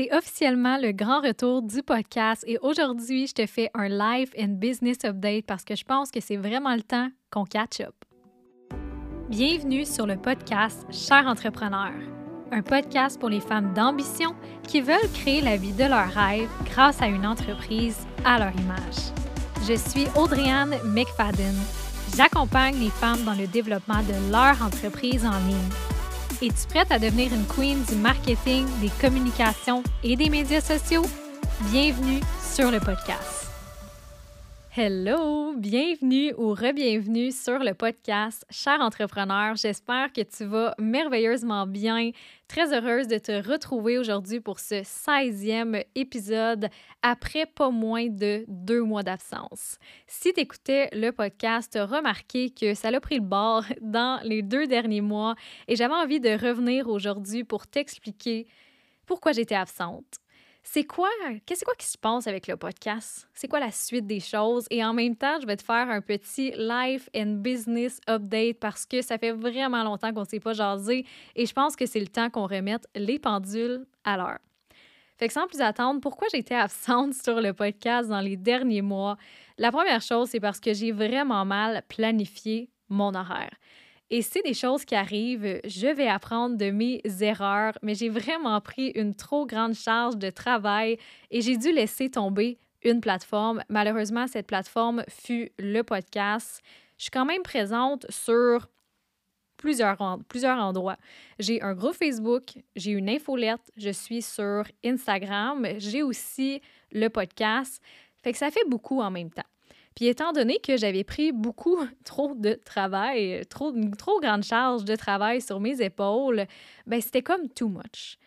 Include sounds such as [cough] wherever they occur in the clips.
C'est officiellement le grand retour du podcast et aujourd'hui, je te fais un live and business update parce que je pense que c'est vraiment le temps qu'on catch up. Bienvenue sur le podcast Cher entrepreneur, un podcast pour les femmes d'ambition qui veulent créer la vie de leurs rêves grâce à une entreprise à leur image. Je suis Audriane McFadden. J'accompagne les femmes dans le développement de leur entreprise en ligne es-tu prête à devenir une queen du marketing, des communications et des médias sociaux? Bienvenue sur le podcast. Hello, bienvenue ou re-bienvenue sur le podcast Cher entrepreneur. J'espère que tu vas merveilleusement bien. Très heureuse de te retrouver aujourd'hui pour ce 16e épisode après pas moins de deux mois d'absence. Si tu écoutais le podcast, tu remarqué que ça l'a pris le bord [laughs] dans les deux derniers mois et j'avais envie de revenir aujourd'hui pour t'expliquer pourquoi j'étais absente c'est quoi, qu'est-ce quoi qui se passe avec le podcast? C'est quoi la suite des choses? Et en même temps, je vais te faire un petit life and business update parce que ça fait vraiment longtemps qu'on ne s'est pas jasé et je pense que c'est le temps qu'on remette les pendules à l'heure. Fait que sans plus attendre, pourquoi j'étais absente [laughs] sur le podcast dans les derniers mois? La première chose, c'est parce que j'ai vraiment mal planifié mon horaire. Et c'est des choses qui arrivent. Je vais apprendre de mes erreurs, mais j'ai vraiment pris une trop grande charge de travail et j'ai dû laisser tomber une plateforme. Malheureusement, cette plateforme fut le podcast. Je suis quand même présente sur plusieurs, plusieurs endroits. J'ai un groupe Facebook, j'ai une infolette, je suis sur Instagram, j'ai aussi le podcast. Fait que ça fait beaucoup en même temps. Puis étant donné que j'avais pris beaucoup [laughs] trop de travail, trop, une trop grande charge de travail sur mes épaules, ben c'était comme too much.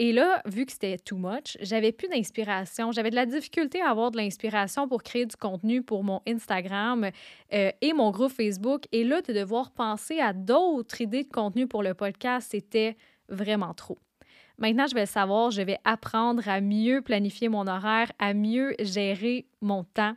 Et là, vu que c'était too much, j'avais plus d'inspiration. J'avais de la difficulté à avoir de l'inspiration pour créer du contenu pour mon Instagram euh, et mon groupe Facebook. Et là, de devoir penser à d'autres idées de contenu pour le podcast, c'était vraiment trop. Maintenant, je vais le savoir, je vais apprendre à mieux planifier mon horaire, à mieux gérer mon temps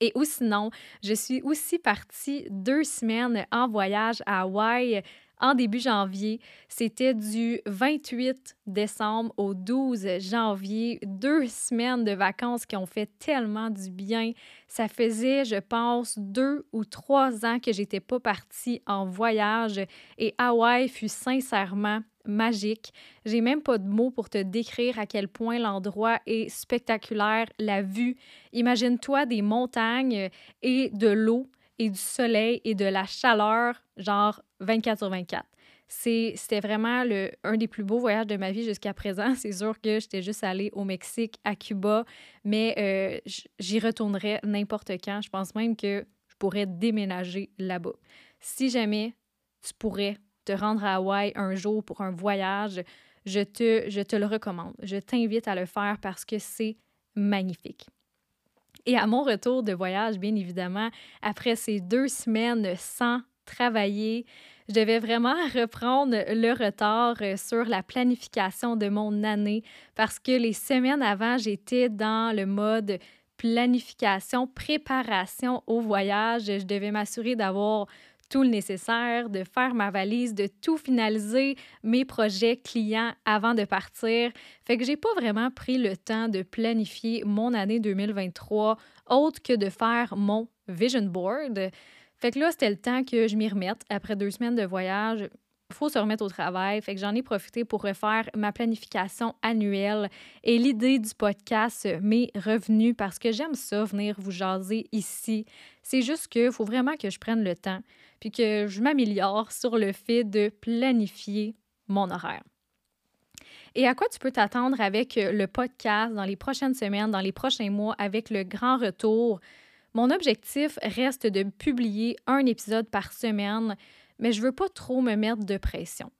et ou sinon, je suis aussi partie deux semaines en voyage à Hawaï en début janvier. C'était du 28 décembre au 12 janvier. Deux semaines de vacances qui ont fait tellement du bien. Ça faisait, je pense, deux ou trois ans que j'étais pas partie en voyage et Hawaï fut sincèrement magique. J'ai même pas de mots pour te décrire à quel point l'endroit est spectaculaire, la vue. Imagine-toi des montagnes et de l'eau et du soleil et de la chaleur, genre 24 sur 24. C'était vraiment le, un des plus beaux voyages de ma vie jusqu'à présent. [laughs] C'est sûr que j'étais juste allée au Mexique, à Cuba, mais euh, j'y retournerai n'importe quand. Je pense même que je pourrais déménager là-bas. Si jamais tu pourrais te rendre à Hawaï un jour pour un voyage, je te, je te le recommande. Je t'invite à le faire parce que c'est magnifique. Et à mon retour de voyage, bien évidemment, après ces deux semaines sans travailler, je devais vraiment reprendre le retard euh, sur la planification de mon année parce que les semaines avant, j'étais dans le mode planification, préparation au voyage. Je devais m'assurer d'avoir tout le nécessaire, de faire ma valise, de tout finaliser mes projets clients avant de partir. Fait que j'ai pas vraiment pris le temps de planifier mon année 2023 autre que de faire mon vision board. Fait que là, c'était le temps que je m'y remette après deux semaines de voyage. Faut se remettre au travail. Fait que j'en ai profité pour refaire ma planification annuelle. Et l'idée du podcast m'est revenue parce que j'aime ça, venir vous jaser ici. C'est juste qu'il faut vraiment que je prenne le temps puis que je m'améliore sur le fait de planifier mon horaire. Et à quoi tu peux t'attendre avec le podcast dans les prochaines semaines, dans les prochains mois, avec le grand retour? Mon objectif reste de publier un épisode par semaine, mais je veux pas trop me mettre de pression.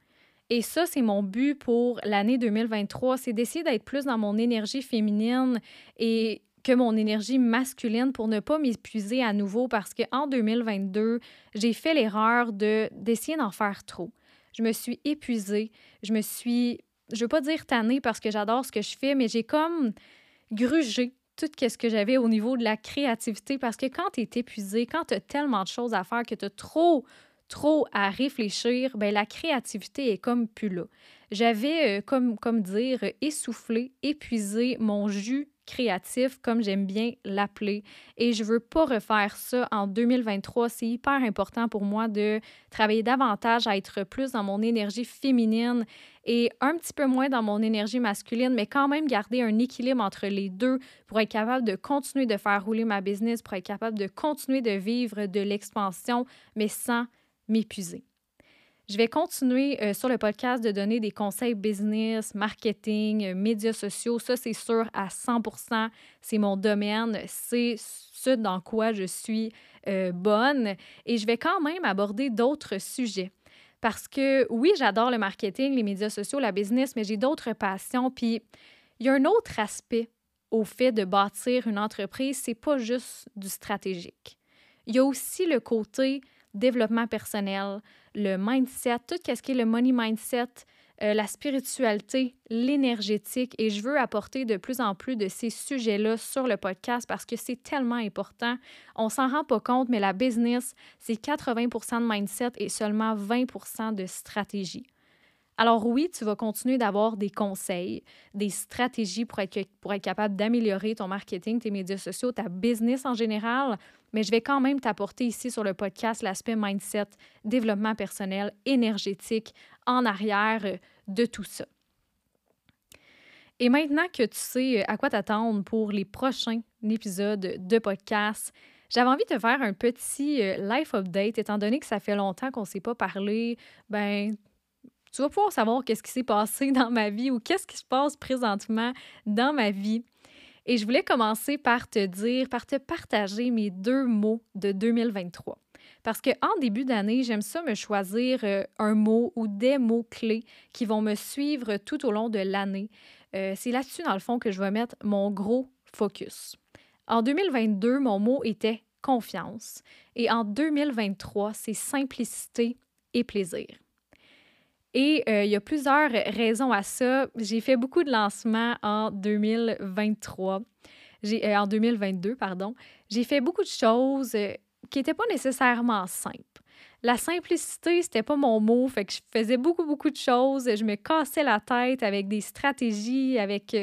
Et ça, c'est mon but pour l'année 2023, c'est d'essayer d'être plus dans mon énergie féminine et que mon énergie masculine pour ne pas m'épuiser à nouveau parce qu'en 2022, j'ai fait l'erreur de d'essayer d'en faire trop. Je me suis épuisée, je me suis, je veux pas dire tannée parce que j'adore ce que je fais, mais j'ai comme grugé tout ce que j'avais au niveau de la créativité parce que quand tu es épuisé, quand tu as tellement de choses à faire que tu as trop trop à réfléchir, ben la créativité est comme plus là. J'avais, euh, comme, comme dire, essoufflé, épuisé mon jus créatif, comme j'aime bien l'appeler. Et je veux pas refaire ça en 2023. C'est hyper important pour moi de travailler davantage à être plus dans mon énergie féminine et un petit peu moins dans mon énergie masculine, mais quand même garder un équilibre entre les deux pour être capable de continuer de faire rouler ma business, pour être capable de continuer de vivre de l'expansion, mais sans m'épuiser. Je vais continuer euh, sur le podcast de donner des conseils business, marketing, euh, médias sociaux. Ça, c'est sûr à 100 C'est mon domaine. C'est ce dans quoi je suis euh, bonne. Et je vais quand même aborder d'autres sujets. Parce que oui, j'adore le marketing, les médias sociaux, la business, mais j'ai d'autres passions. Puis il y a un autre aspect au fait de bâtir une entreprise, c'est pas juste du stratégique. Il y a aussi le côté développement personnel, le mindset, tout ce qui est le money mindset, euh, la spiritualité, l'énergétique. Et je veux apporter de plus en plus de ces sujets-là sur le podcast parce que c'est tellement important. On s'en rend pas compte, mais la business, c'est 80% de mindset et seulement 20% de stratégie. Alors oui, tu vas continuer d'avoir des conseils, des stratégies pour être, capable d'améliorer ton marketing, tes médias sociaux, ta business en général, mais je vais quand même t'apporter ici sur le podcast l'aspect mindset, développement personnel, énergétique en arrière euh, de tout ça. Et maintenant que tu sais euh, à quoi t'attendre pour les prochains épisodes de podcast, j'avais envie de faire un petit euh, life update, étant donné que ça fait longtemps qu'on ne s'est pas parlé. Ben, tu vas pouvoir savoir qu'est-ce qui s'est passé [laughs] dans ma vie ou qu'est-ce qui se passe présentement dans ma vie. Et je voulais commencer par te dire, par te partager mes deux mots de 2023. Parce qu'en début d'année, j'aime ça me choisir euh, un mot ou des mots-clés qui vont me suivre tout au long de l'année. Euh, c'est là-dessus, dans le fond, que je vais mettre mon gros focus. En 2022, mon mot était confiance. Et en 2023, c'est simplicité et plaisir. Et euh, il y a plusieurs raisons à ça. J'ai fait beaucoup de lancements en 2023. J'ai, euh, en 2022, pardon. J'ai fait beaucoup de choses euh, qui n'étaient pas nécessairement simples. La simplicité, c'était pas mon mot, fait que je faisais beaucoup, beaucoup de choses. Je me cassais la tête avec des stratégies, avec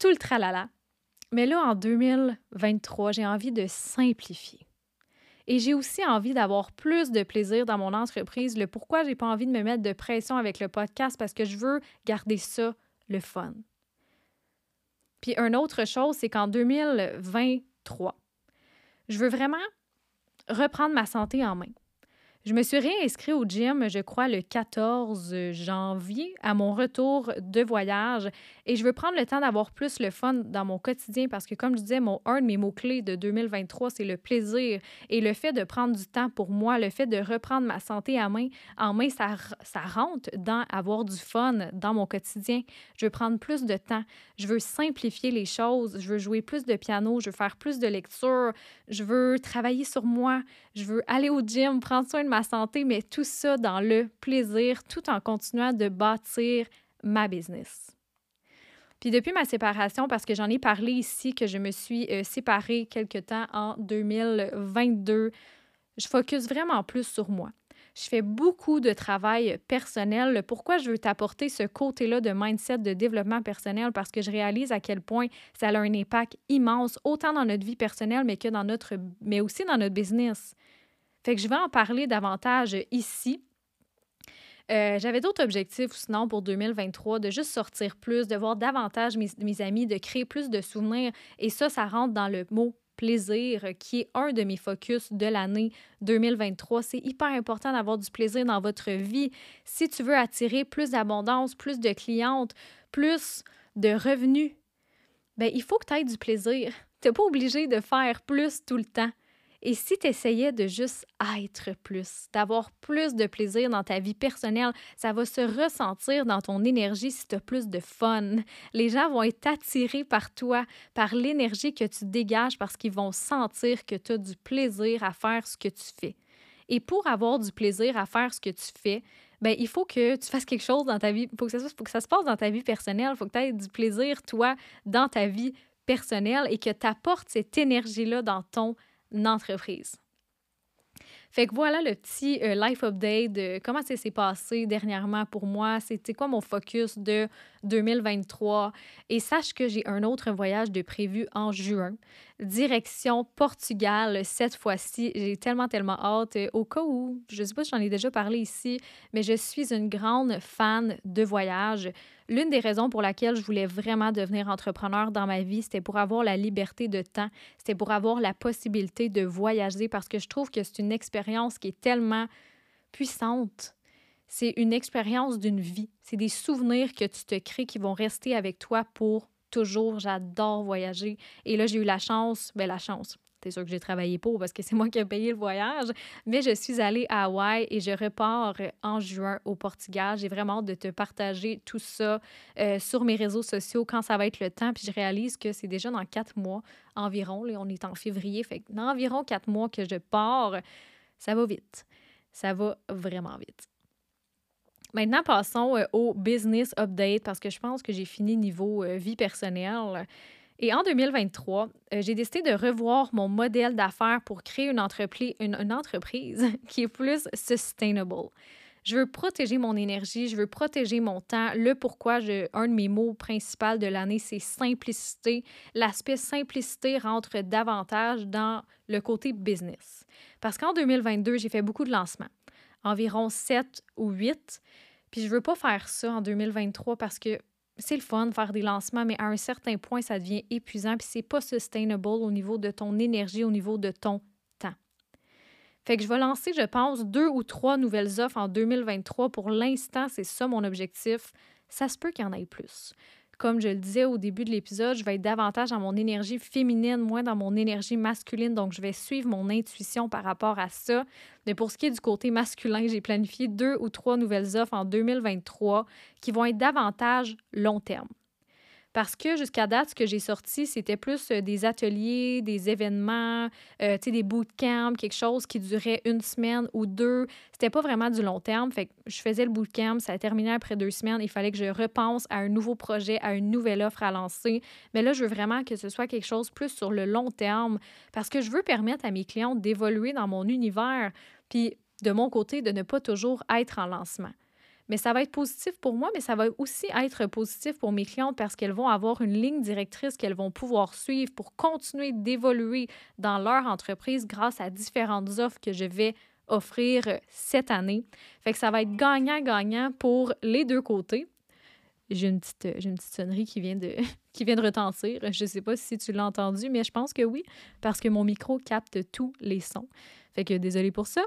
tout le tralala. Mais là, en 2023, j'ai envie de simplifier. Et j'ai aussi envie d'avoir plus de plaisir dans mon entreprise. Le pourquoi j'ai pas envie de me mettre de pression avec le podcast parce que je veux garder ça le fun. Puis une autre chose, c'est qu'en 2023, je veux vraiment reprendre ma santé en main. Je me suis réinscrit au gym, je crois, le 14 janvier à mon retour de voyage. Et je veux prendre le temps d'avoir plus le fun dans mon quotidien parce que, comme je disais, mon, un de mes mots-clés de 2023, c'est le plaisir. Et le fait de prendre du temps pour moi, le fait de reprendre ma santé à main, en main, ça, ça rentre dans avoir du fun dans mon quotidien. Je veux prendre plus de temps, je veux simplifier les choses, je veux jouer plus de piano, je veux faire plus de lecture, je veux travailler sur moi, je veux aller au gym, prendre soin de ma santé, mais tout ça dans le plaisir, tout en continuant de bâtir ma business. Puis depuis ma séparation, parce que j'en ai parlé ici, que je me suis euh, séparée quelque temps en 2022, je focus vraiment plus sur moi. Je fais beaucoup de travail personnel. Pourquoi je veux t'apporter ce côté-là de mindset, de développement personnel? Parce que je réalise à quel point ça a un impact immense, autant dans notre vie personnelle, mais que dans notre, mais aussi dans notre business. Fait que je vais en parler davantage ici. Euh, j'avais d'autres objectifs sinon pour 2023, de juste sortir plus, de voir davantage mes, amis, de créer plus de souvenirs. Et ça, ça rentre dans le mot plaisir, qui est un de mes focus de l'année 2023. C'est hyper important d'avoir du plaisir dans votre vie. Si tu veux attirer plus d'abondance, plus de clientes, plus de revenus, ben, il faut que tu aies du plaisir. Tu n'es pas obligé de faire plus tout le temps. Et si tu essayais de juste être plus, d'avoir plus de plaisir dans ta vie personnelle, ça va se ressentir dans ton énergie si tu as plus de fun. Les gens vont être attirés par toi, par l'énergie que tu dégages parce qu'ils vont sentir que tu as du plaisir à faire ce que tu fais. Et pour avoir du plaisir à faire ce que tu fais, ben, il faut que tu fasses quelque chose dans ta vie. Il faut, que ça se passe dans ta vie personnelle. Il faut que tu aies du plaisir, toi, dans ta vie personnelle et que tu apportes cette énergie-là dans ton entreprise. Fait que voilà le petit euh, life update de comment ça s'est passé dernièrement pour moi. C'était quoi mon focus de 2023. Et sache que j'ai un autre voyage de prévu en juin. Direction Portugal cette fois-ci. J'ai tellement, tellement hâte. Au cas où, je sais pas si j'en ai déjà parlé ici, mais je suis une grande fan de voyage. L'une des raisons pour laquelle je voulais vraiment devenir entrepreneur dans ma vie, c'était pour avoir la liberté de temps, c'était pour avoir la possibilité de voyager parce que je trouve que c'est une expérience qui est tellement puissante. C'est une expérience d'une vie. C'est des souvenirs que tu te crées qui vont rester avec toi pour toujours. J'adore voyager. Et là, j'ai eu la chance, ben la chance, c'est sûr que j'ai travaillé pour parce que c'est moi qui ai payé le voyage, mais je suis allée à Hawaï et je repars en juin au Portugal. J'ai vraiment hâte de te partager tout ça euh, sur mes réseaux sociaux quand ça va être le temps. Puis je réalise que c'est déjà dans quatre mois environ. Là, on est en février, fait que dans environ quatre mois que je pars, ça va vite. Ça va vraiment vite. Maintenant, passons euh, au business update parce que je pense que j'ai fini niveau euh, vie personnelle. Et en 2023, euh, j'ai décidé de revoir mon modèle d'affaires pour créer une entreprise, [laughs] qui est plus sustainable. Je veux protéger mon énergie, je veux protéger mon temps. Le pourquoi, un de mes mots principaux de l'année, c'est simplicité. L'aspect simplicité rentre davantage dans le côté business. Parce qu'en 2022, j'ai fait beaucoup de lancements, environ 7 ou 8. Puis je veux pas faire ça en 2023 parce que c'est le fun de faire des lancements, mais à un certain point, ça devient épuisant, puis c'est pas sustainable au niveau de ton énergie, au niveau de ton temps. Fait que je vais lancer, je pense, deux ou trois nouvelles offres en 2023. Pour l'instant, c'est ça mon objectif. Ça se peut qu'il y en ait plus. Comme je le disais au début de l'épisode, je vais être davantage dans mon énergie féminine, moins dans mon énergie masculine. Donc, je vais suivre mon intuition par rapport à ça. Mais pour ce qui est du côté masculin, j'ai planifié deux ou trois nouvelles offres en 2023 qui vont être davantage long terme. Parce que jusqu'à date, ce que j'ai sorti, c'était plus euh, des ateliers, des événements, euh, des bootcamps, quelque chose qui durait une semaine ou deux. C'était pas vraiment du long terme. Fait que je faisais le bootcamp, ça a terminé après deux semaines. Il fallait que je repense à un nouveau projet, à une nouvelle offre à lancer. Mais là, je veux vraiment que ce soit quelque chose plus sur le long terme parce que je veux permettre à mes clients d'évoluer dans mon univers. Puis de mon côté, de ne pas toujours être en lancement. Mais ça va être positif pour moi, mais ça va aussi être positif pour mes clientes parce qu'elles vont avoir une ligne directrice qu'elles vont pouvoir suivre pour continuer d'évoluer dans leur entreprise grâce à différentes offres que je vais offrir cette année. Fait que ça va être gagnant-gagnant pour les deux côtés. J'ai une petite, une petite sonnerie qui vient de, [laughs] qui vient de retentir. Je ne sais pas si tu l'as entendu, mais je pense que oui, parce que mon micro capte tous les sons. Fait que désolé pour ça.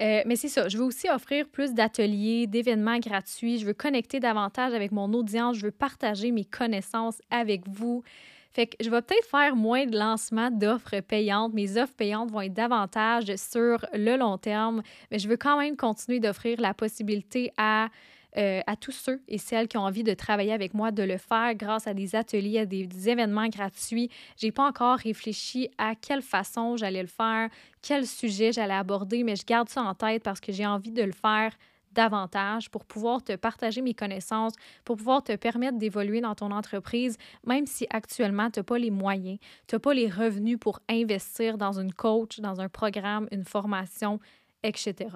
Euh, mais c'est ça, je veux aussi offrir plus d'ateliers, d'événements gratuits. Je veux connecter davantage avec mon audience. Je veux partager mes connaissances avec vous. Fait que je vais peut-être faire moins de lancements d'offres payantes. Mes offres payantes vont être davantage sur le long terme, mais je veux quand même continuer d'offrir la possibilité à euh, à tous ceux et celles qui ont envie de travailler avec moi de le faire grâce à des ateliers, à des, événements gratuits. J'ai pas encore réfléchi à quelle façon j'allais le faire, quel sujet j'allais aborder, mais je garde ça en tête parce que j'ai envie de le faire davantage pour pouvoir te partager mes connaissances, pour pouvoir te permettre d'évoluer dans ton entreprise, même si actuellement, tu n'as pas les moyens, tu n'as pas les revenus pour investir dans une coach, dans un programme, une formation, etc.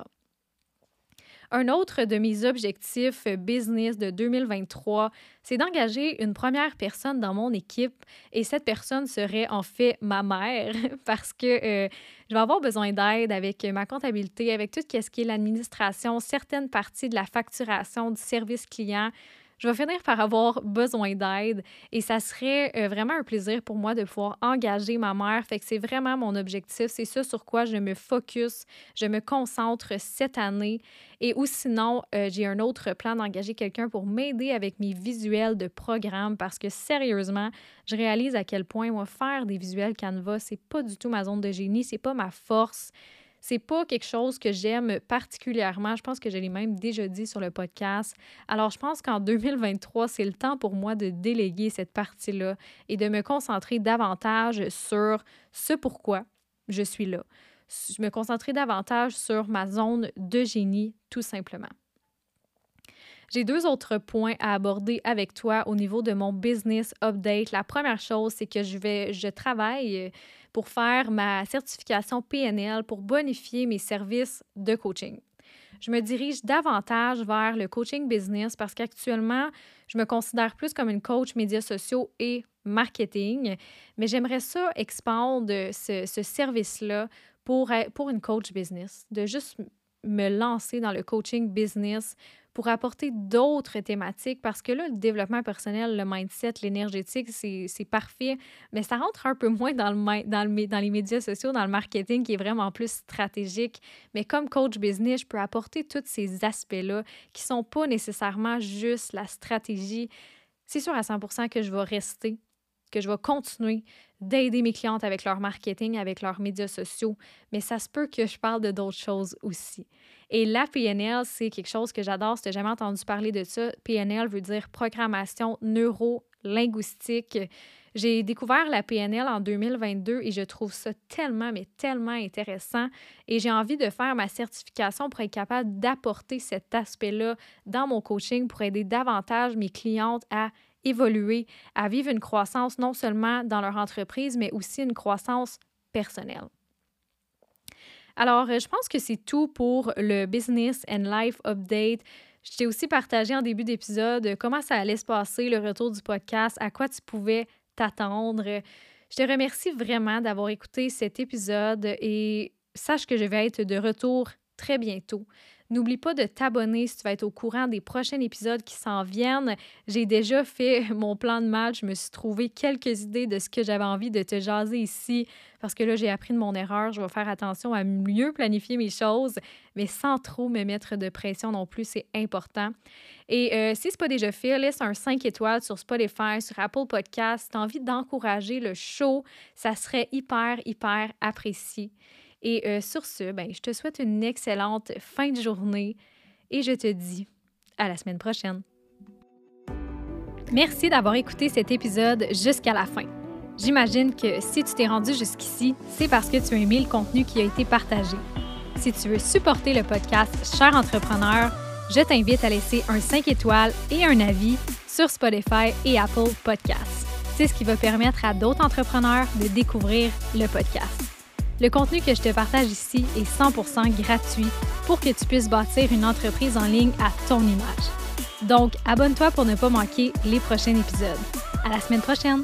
Un autre de mes objectifs business de 2023, c'est d'engager une première personne dans mon équipe et cette personne serait en fait ma mère [laughs] parce que euh, je vais avoir besoin d'aide avec ma comptabilité, avec tout ce qui est l'administration, certaines parties de la facturation du service client je vais finir par avoir besoin d'aide et ça serait euh, vraiment un plaisir pour moi de pouvoir engager ma mère. C'est vraiment mon objectif, c'est ça sur quoi je me focus, je me concentre cette année. Et ou sinon, euh, j'ai un autre plan d'engager quelqu'un pour m'aider avec mes visuels de programme parce que sérieusement, je réalise à quel point moi faire des visuels Canva, c'est pas du tout ma zone de génie, c'est pas ma force. C'est pas quelque chose que j'aime particulièrement. Je pense que je l'ai même déjà dit sur le podcast. Alors, je pense qu'en 2023, c'est le temps pour moi de déléguer cette partie-là et de me concentrer davantage sur ce pourquoi je suis là. Je me concentrer davantage sur ma zone de génie, tout simplement. J'ai deux autres points à aborder avec toi au niveau de mon business update. La première chose, c'est que je vais, je travaille pour faire ma certification PNL pour bonifier mes services de coaching. Je me dirige davantage vers le coaching business parce qu'actuellement, je me considère plus comme une coach médias sociaux et marketing, mais j'aimerais ça expandre ce, ce service-là pour, pour une coach business, de juste me lancer dans le coaching business pour apporter d'autres thématiques parce que là, le développement personnel, le mindset, l'énergétique, c'est parfait, mais ça rentre un peu moins dans, le, dans, dans les médias sociaux, dans le marketing qui est vraiment plus stratégique. Mais comme coach business, je peux apporter tous ces aspects-là qui ne sont pas nécessairement juste la stratégie. C'est sûr à 100% que je vais rester que je vais continuer d'aider mes clientes avec leur marketing, avec leurs médias sociaux, mais ça se peut que je parle de d'autres choses aussi. Et la PNL, c'est quelque chose que j'adore. Si tu jamais entendu parler de ça, PNL veut dire programmation neuro-linguistique. J'ai découvert la PNL en 2022 et je trouve ça tellement, mais tellement intéressant. Et j'ai envie de faire ma certification pour être capable d'apporter cet aspect-là dans mon coaching pour aider davantage mes clientes à évoluer, à vivre une croissance non seulement dans leur entreprise, mais aussi une croissance personnelle. Alors, euh, je pense que c'est tout pour le Business and Life Update. Je t'ai aussi partagé en début d'épisode comment ça allait se passer, le retour du podcast, à quoi tu pouvais t'attendre. Je te remercie vraiment d'avoir écouté cet épisode et sache que je vais être de retour très bientôt. N'oublie pas de t'abonner si tu vas être au courant des prochains épisodes qui s'en viennent. J'ai déjà fait [laughs] mon plan de match. Je me suis trouvé quelques idées de ce que j'avais envie de te jaser ici parce que là, j'ai appris de mon erreur. Je vais faire attention à mieux planifier mes choses, mais sans trop me mettre de pression non plus. C'est important. Et euh, si ce n'est pas déjà fait, laisse un 5 étoiles sur Spotify, sur Apple Podcast. Si tu as envie d'encourager le show, ça serait hyper, hyper apprécié. Et euh, sur ce, ben, je te souhaite une excellente fin de journée et je te dis à la semaine prochaine. Merci d'avoir écouté cet épisode jusqu'à la fin. J'imagine que si tu t'es rendu jusqu'ici, c'est parce que tu as aimé le contenu qui a été partagé. Si tu veux supporter le podcast Cher Entrepreneur, je t'invite à laisser un 5 étoiles et un avis sur Spotify et Apple Podcasts. C'est ce qui va permettre à d'autres entrepreneurs de découvrir le podcast. Le contenu que je te partage ici est 100% gratuit pour que tu puisses bâtir une entreprise en ligne à ton image. Donc, abonne-toi pour ne pas manquer les prochains épisodes. À la semaine prochaine!